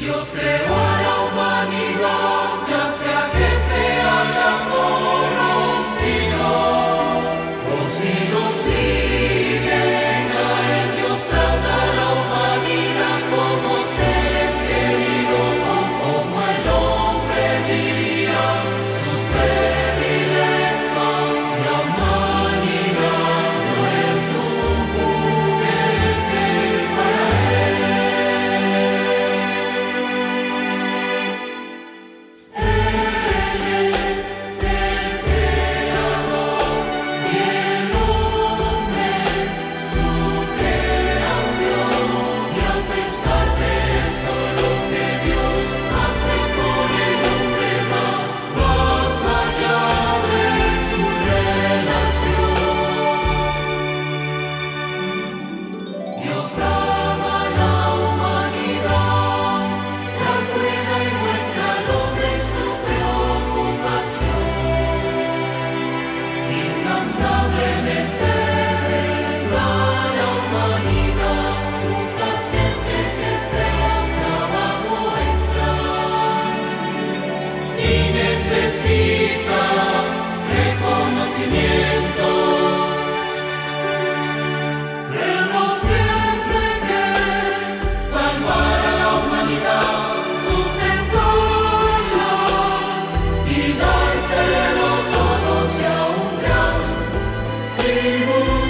Dios creó a la humanidad. 一步